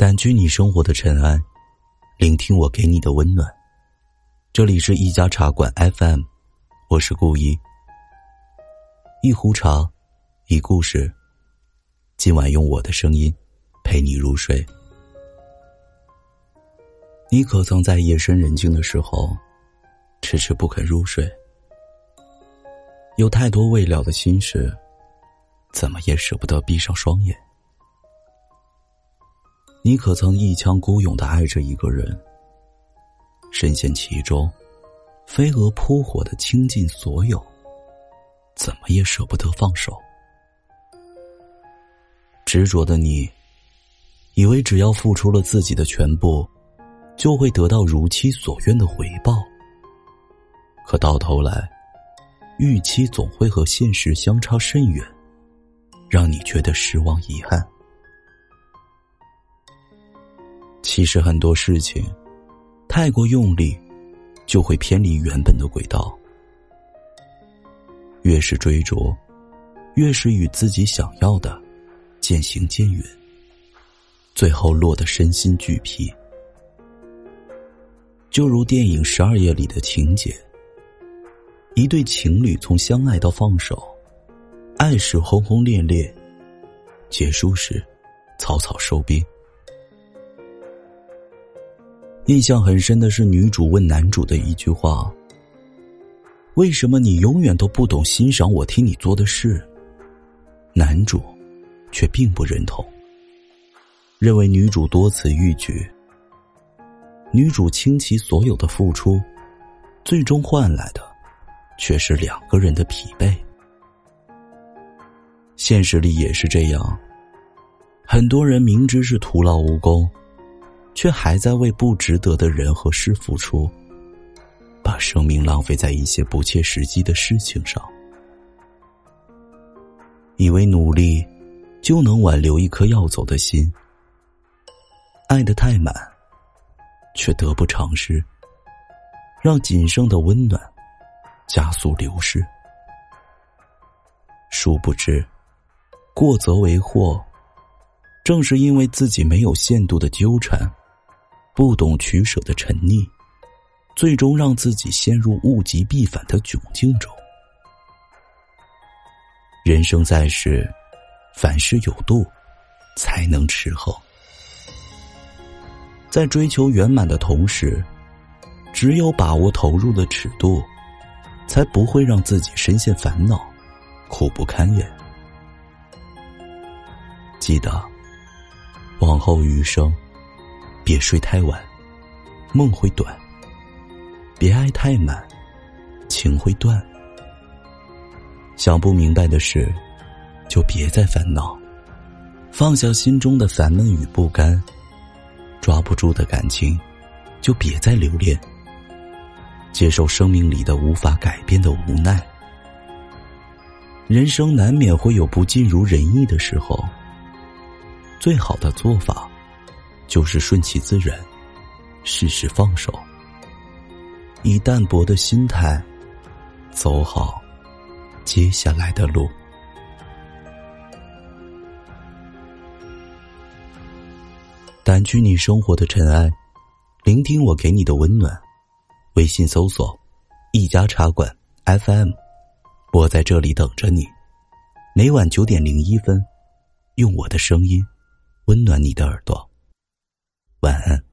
掸去你生活的尘埃，聆听我给你的温暖。这里是一家茶馆 FM，我是顾一。一壶茶，一故事。今晚用我的声音陪你入睡。你可曾在夜深人静的时候，迟迟不肯入睡？有太多未了的心事，怎么也舍不得闭上双眼。你可曾一腔孤勇的爱着一个人，深陷其中，飞蛾扑火的倾尽所有，怎么也舍不得放手。执着的你，以为只要付出了自己的全部，就会得到如期所愿的回报。可到头来，预期总会和现实相差甚远，让你觉得失望遗憾。其实很多事情，太过用力，就会偏离原本的轨道。越是追逐，越是与自己想要的渐行渐远，最后落得身心俱疲。就如电影《十二夜》里的情节，一对情侣从相爱到放手，爱时轰轰烈烈，结束时草草收兵。印象很深的是女主问男主的一句话：“为什么你永远都不懂欣赏我替你做的事？”男主却并不认同，认为女主多此一举。女主倾其所有的付出，最终换来的却是两个人的疲惫。现实里也是这样，很多人明知是徒劳无功。却还在为不值得的人和事付出，把生命浪费在一些不切实际的事情上，以为努力就能挽留一颗要走的心，爱的太满，却得不偿失，让仅剩的温暖加速流失。殊不知，过则为祸，正是因为自己没有限度的纠缠。不懂取舍的沉溺，最终让自己陷入物极必反的窘境中。人生在世，凡事有度，才能持衡。在追求圆满的同时，只有把握投入的尺度，才不会让自己深陷烦恼，苦不堪言。记得，往后余生。别睡太晚，梦会短；别爱太满，情会断。想不明白的事，就别再烦恼；放下心中的烦闷与不甘，抓不住的感情，就别再留恋。接受生命里的无法改变的无奈。人生难免会有不尽如人意的时候，最好的做法。就是顺其自然，适时放手，以淡泊的心态走好接下来的路。掸去你生活的尘埃，聆听我给你的温暖。微信搜索“一家茶馆 FM”，我在这里等着你。每晚九点零一分，用我的声音温暖你的耳朵。晚安。